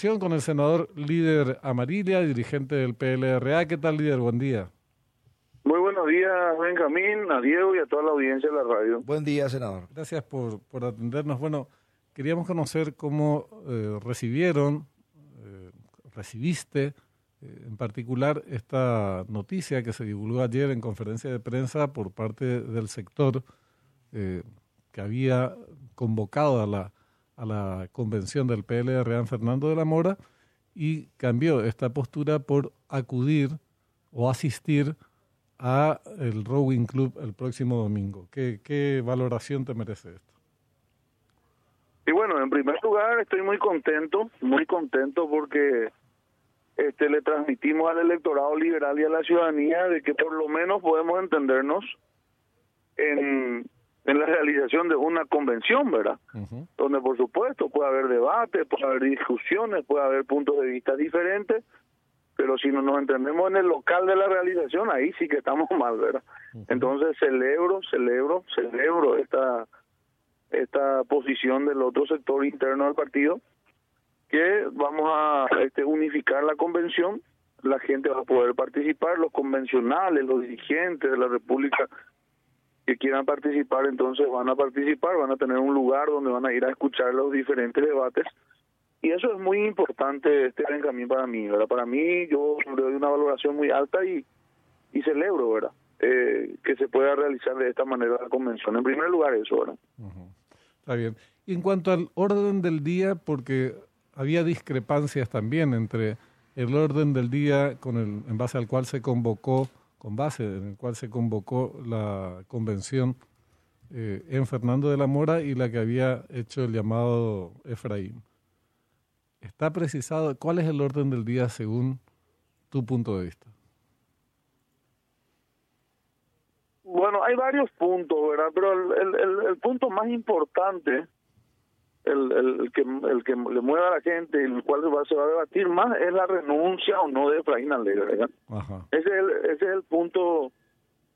Con el senador líder Amarilla, dirigente del PLRA. ¿Qué tal, líder? Buen día. Muy buenos días, Benjamín, a Diego y a toda la audiencia de la radio. Buen día, senador. Gracias por, por atendernos. Bueno, queríamos conocer cómo eh, recibieron, eh, recibiste eh, en particular esta noticia que se divulgó ayer en conferencia de prensa por parte del sector que había convocado a la a la convención del PLR Fernando de la Mora y cambió esta postura por acudir o asistir a el Rowing Club el próximo domingo. ¿Qué, qué valoración te merece esto? Y bueno, en primer lugar estoy muy contento, muy contento porque este le transmitimos al electorado liberal y a la ciudadanía de que por lo menos podemos entendernos en en la realización de una convención, ¿verdad? Donde por supuesto puede haber debate, puede haber discusiones, puede haber puntos de vista diferentes, pero si no nos entendemos en el local de la realización, ahí sí que estamos mal, ¿verdad? Entonces celebro, celebro, celebro esta esta posición del otro sector interno del partido, que vamos a este, unificar la convención, la gente va a poder participar, los convencionales, los dirigentes de la República que quieran participar, entonces van a participar, van a tener un lugar donde van a ir a escuchar los diferentes debates. Y eso es muy importante, este Benjamín, para mí, ¿verdad? Para mí, yo le doy una valoración muy alta y, y celebro, ¿verdad? Eh, que se pueda realizar de esta manera la convención. En primer lugar, eso, ¿verdad? Está bien. Y en cuanto al orden del día, porque había discrepancias también entre el orden del día con el, en base al cual se convocó con base en el cual se convocó la convención eh, en Fernando de la Mora y la que había hecho el llamado Efraín. ¿Está precisado cuál es el orden del día según tu punto de vista? Bueno, hay varios puntos, ¿verdad? Pero el, el, el punto más importante el, el, que el que le mueva a la gente, el cual se va, se va a debatir más, es la renuncia o no de Efraín Alegre. Ese, es el, ese es el punto,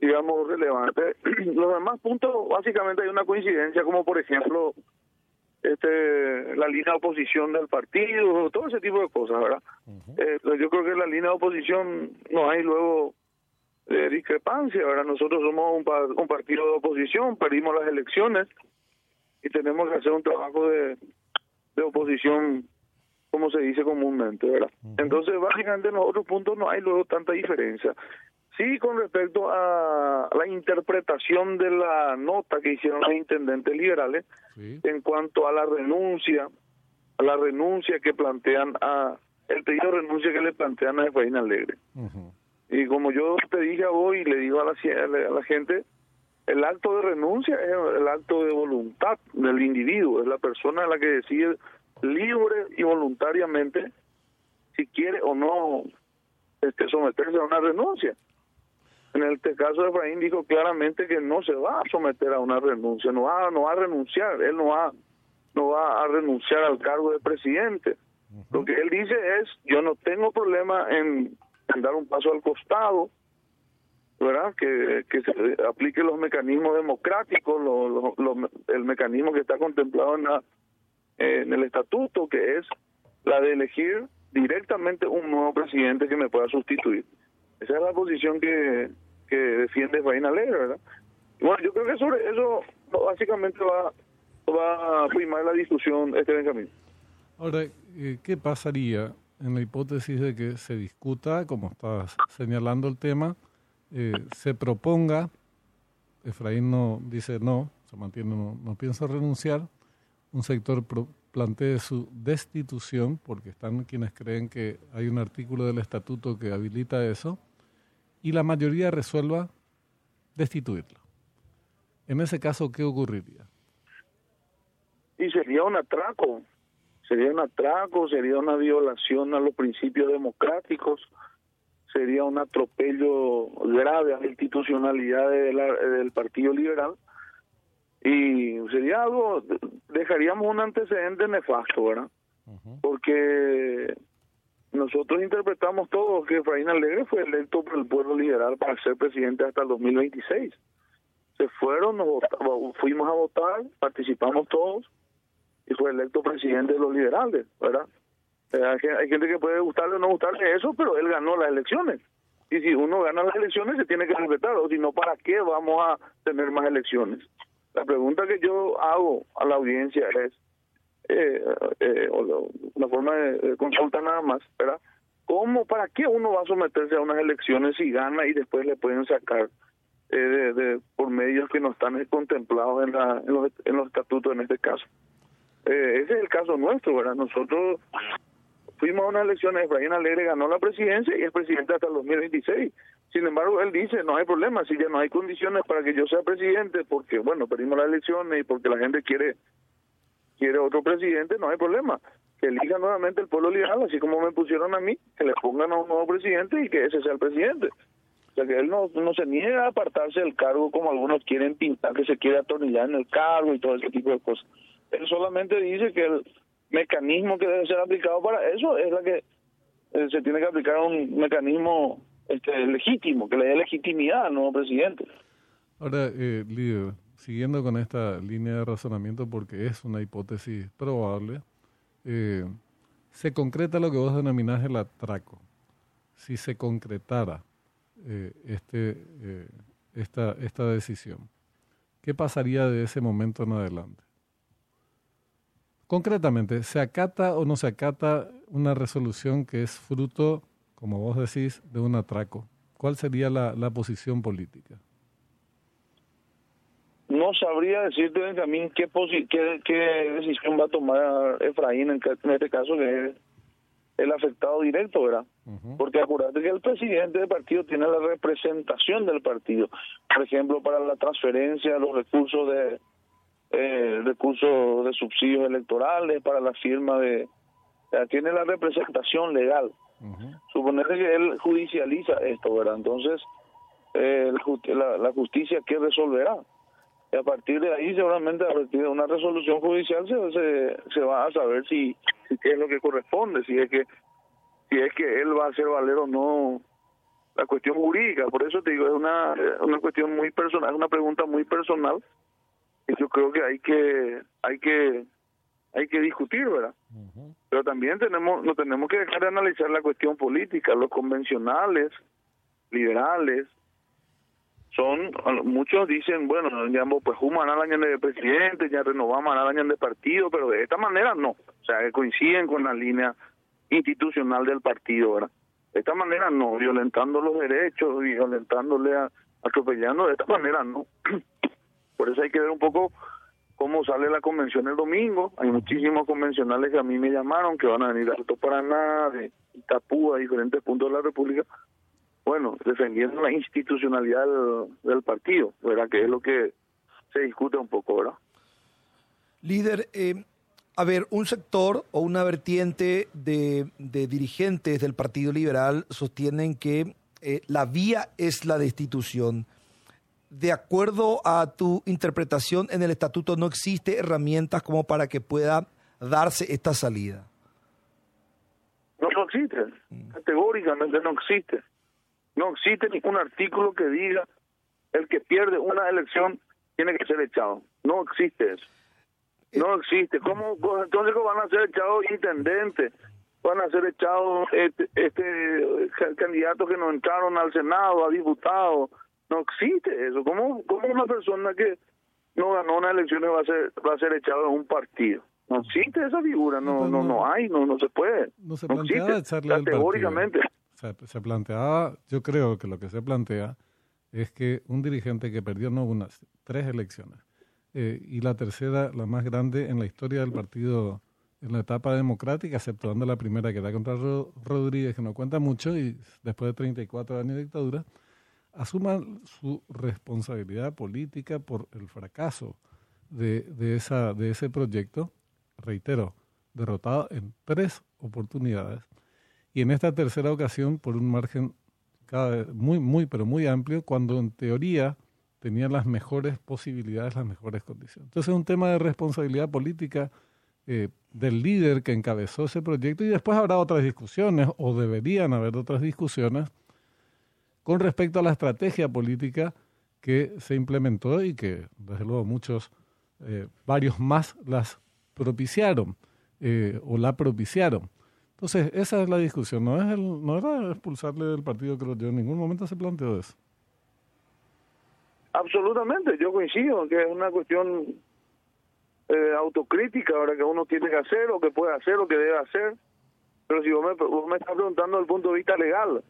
digamos, relevante. Los demás puntos, básicamente hay una coincidencia, como por ejemplo este la línea de oposición del partido, todo ese tipo de cosas, ¿verdad? Eh, yo creo que en la línea de oposición no hay luego eh, discrepancia, ¿verdad? Nosotros somos un, un partido de oposición, perdimos las elecciones, y tenemos que hacer un trabajo de, de oposición como se dice comúnmente, ¿verdad? Entonces, básicamente en los otros puntos no hay luego tanta diferencia. Sí, con respecto a la interpretación de la nota que hicieron los intendentes liberales en cuanto a la renuncia, a la renuncia que plantean a, el pedido de renuncia que le plantean a Efraín Alegre. Y como yo te dije hoy y le digo a la, a la gente, el acto de renuncia es el acto de voluntad del individuo, es la persona la que decide libre y voluntariamente si quiere o no este, someterse a una renuncia. En este caso, Efraín dijo claramente que no se va a someter a una renuncia, no va, no va a renunciar, él no va, no va a renunciar al cargo de presidente. Lo que él dice es, yo no tengo problema en dar un paso al costado, ¿verdad? Que, que se aplique los mecanismos democráticos, el mecanismo que está contemplado en, la, en el estatuto, que es la de elegir directamente un nuevo presidente que me pueda sustituir. Esa es la posición que, que defiende Faina Alegre, ¿verdad? bueno, yo creo que sobre eso básicamente va, va a primar la discusión este Benjamín. Ahora, eh, ¿qué pasaría en la hipótesis de que se discuta, como estás señalando el tema, eh, se proponga, Efraín no dice no, se mantiene, no, no piensa renunciar, un sector plantee su destitución, porque están quienes creen que hay un artículo del estatuto que habilita eso, y la mayoría resuelva destituirlo. En ese caso, ¿qué ocurriría? Y sería un atraco, sería un atraco, sería una violación a los principios democráticos, sería un atropello grave a la institucionalidad del Partido Liberal y sería algo, dejaríamos un antecedente nefasto, ¿verdad? Porque nosotros interpretamos todos que Efraín Alegre fue electo por el pueblo liberal para ser presidente hasta el 2026. Se fueron, nos fuimos a votar, participamos todos y fue electo presidente de los liberales, ¿verdad? Hay, gente que puede gustarle o no gustarle eso, pero él ganó las elecciones. Y si uno gana las elecciones, se tiene que respetar, o si no, ¿para qué vamos a tener más elecciones? La pregunta que yo hago a la audiencia es, eh, eh, una forma de, consulta nada más, ¿verdad? ¿Cómo, para qué uno va a someterse a unas elecciones si gana y después le pueden sacar eh, de, por medios que no están contemplados en, la, en, los, en los estatutos en este caso? Eh, ese es el caso nuestro, ¿verdad? Nosotros fuimos a unas elecciones, Efraín Alegre ganó la presidencia y es presidente hasta el 2026. Sin embargo, él dice, no hay problema, si ya no hay condiciones para que yo sea presidente, porque, bueno, perdimos las elecciones y porque la gente quiere quiere otro presidente, no hay problema. Que elija nuevamente el pueblo liberal, así como me pusieron a mí, que le pongan a un nuevo presidente y que ese sea el presidente. O sea, que él no, no se niega a apartarse del cargo como algunos quieren pintar, que se quiere atornillar en el cargo y todo ese tipo de cosas. Él solamente dice que el mecanismo que debe ser aplicado para eso es la que eh, se tiene que aplicar un mecanismo este, legítimo, que le dé legitimidad al nuevo presidente. Ahora, eh, líder, siguiendo con esta línea de razonamiento, porque es una hipótesis probable, eh, se concreta lo que vos denominás el atraco. Si se concretara eh, este, eh, esta, esta decisión, ¿qué pasaría de ese momento en adelante? Concretamente, ¿se acata o no se acata una resolución que es fruto, como vos decís, de un atraco? ¿Cuál sería la posición política? No sabría decirte, Benjamín, qué, qué, qué decisión va a tomar Efraín en, este caso, que es el afectado directo, ¿verdad? Porque acuérdate que el presidente del partido tiene la representación del partido. Por ejemplo, para la transferencia, los recursos de eh, recursos de subsidios electorales, para la firma de... tiene la representación legal. Uh que él judicializa esto, ¿verdad? Entonces, eh, la, la justicia, ¿qué resolverá? y a partir de ahí seguramente a partir de una resolución judicial se, se, va a saber si, si qué es lo que corresponde si es que si es que él va a hacer valer o no la cuestión jurídica por eso te digo es una una cuestión muy personal es una pregunta muy personal yo creo que hay que hay que hay que discutir verdad pero también tenemos no tenemos que dejar de analizar la cuestión política. Los convencionales liberales son muchos dicen bueno ya pues human al año de presidente ya renovamos al año de partido pero de esta manera no. O sea que coinciden con la línea institucional del partido verdad de esta manera no violentando los derechos violentándole a, atropellando de esta manera no por eso hay que ver un poco cómo sale la convención el domingo hay muchísimos convencionales que a mí me llamaron que van a venir de Alto Paraná de Itapú a diferentes puntos de la República bueno, defendiendo la institucionalidad del, partido, ¿verdad? Que es lo que se discute un poco, ¿verdad? Líder, eh, a ver, un sector o una vertiente de, dirigentes del Partido Liberal sostienen que eh, la vía es la destitución. De acuerdo a tu interpretación, en el estatuto no existe herramientas como para que pueda darse esta salida. No, no existe, mm. categóricamente no existe. No existe ningún artículo que diga el que pierde una elección tiene que ser echado. No existe eso. No existe. ¿Cómo, entonces cómo van a ser echados intendentes? Van a ser echados este, este candidatos que no entraron al Senado, a diputados. No existe eso. ¿Cómo, cómo una persona que no ganó una elección va a ser va a ser echado en un partido? No existe esa figura, no no no hay, no no se puede. No se existe, categóricamente se planteaba, yo creo que lo que se plantea es que un dirigente que perdió no unas, tres elecciones, eh, y la tercera, la más grande en la historia del partido en la etapa democrática, exceptuando la primera que era contra Rodríguez, que no cuenta mucho, y después de 34 años de dictadura, asuma su responsabilidad política por el fracaso de, de, esa, de ese proyecto, reitero, derrotado en tres oportunidades, y en esta tercera ocasión por un margen muy, muy, pero muy amplio, cuando en teoría tenía las mejores posibilidades, las mejores condiciones. Entonces es un tema de responsabilidad política eh, del líder que encabezó ese proyecto y después habrá otras discusiones o deberían haber otras discusiones con respecto a la estrategia política que se implementó y que desde luego muchos, eh, varios más las propiciaron eh, o la propiciaron. Entonces, esa es la discusión, no es el, no era expulsarle del partido, creo yo, en ningún momento se planteó eso. Absolutamente, yo coincido que es una cuestión eh, autocrítica ahora que uno tiene que hacer, o que puede hacer, o que debe hacer. Pero si vos me, vos me estás preguntando desde el punto de vista legal,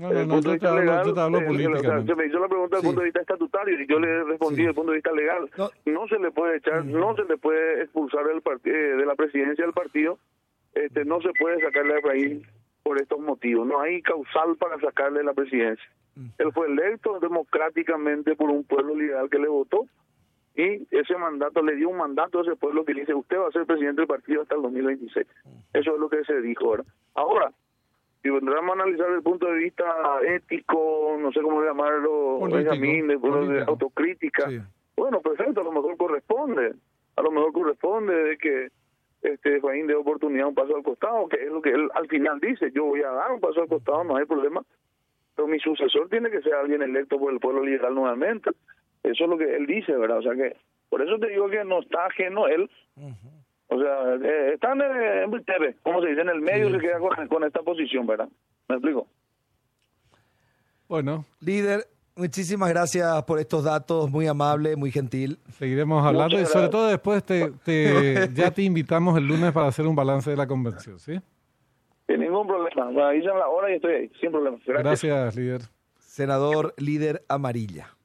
no, no, no, yo te hablo, yo te hablo eh, se me hizo la pregunta desde el punto de vista estatutario y yo le respondí Sí. desde el punto de vista legal. No. No, se le puede echar, no se le puede expulsar del eh, de la presidencia del partido, este, no se puede sacarle a Efraín por estos motivos. No hay causal para sacarle la presidencia. Él fue electo democráticamente por un pueblo liberal que le votó y ese mandato le dio un mandato a ese pueblo que le dice usted va a ser presidente del partido hasta el 2026. Eso es lo que se dijo ahora. Ahora, si vendremos a analizar desde el punto de vista ético, no sé cómo llamarlo, Benjamín, de, autocrítica, Sí. bueno, perfecto, a lo mejor corresponde, a lo mejor corresponde de que este Efraín dé oportunidad un paso al costado, que es lo que él al final dice, yo voy a dar un paso al costado, no hay problema, pero mi sucesor tiene que ser alguien electo por el pueblo liberal nuevamente. Eso es lo que él dice, ¿verdad? O sea que, por eso te digo que no está ajeno él. O sea, eh, están en, en TV, como se dice, en el medio se queda con, con esta posición, ¿verdad? ¿Me explico? Bueno, Líder, muchísimas gracias por estos datos, muy amable, muy gentil. seguiremos hablando y sobre gracias. todo después te, te- ya te invitamos el lunes para hacer un balance de la convención, ¿sí? Sin ningún problema. Me avisan la hora y estoy ahí, sin problema. Gracias. Gracias, líder. Senador líder amarilla.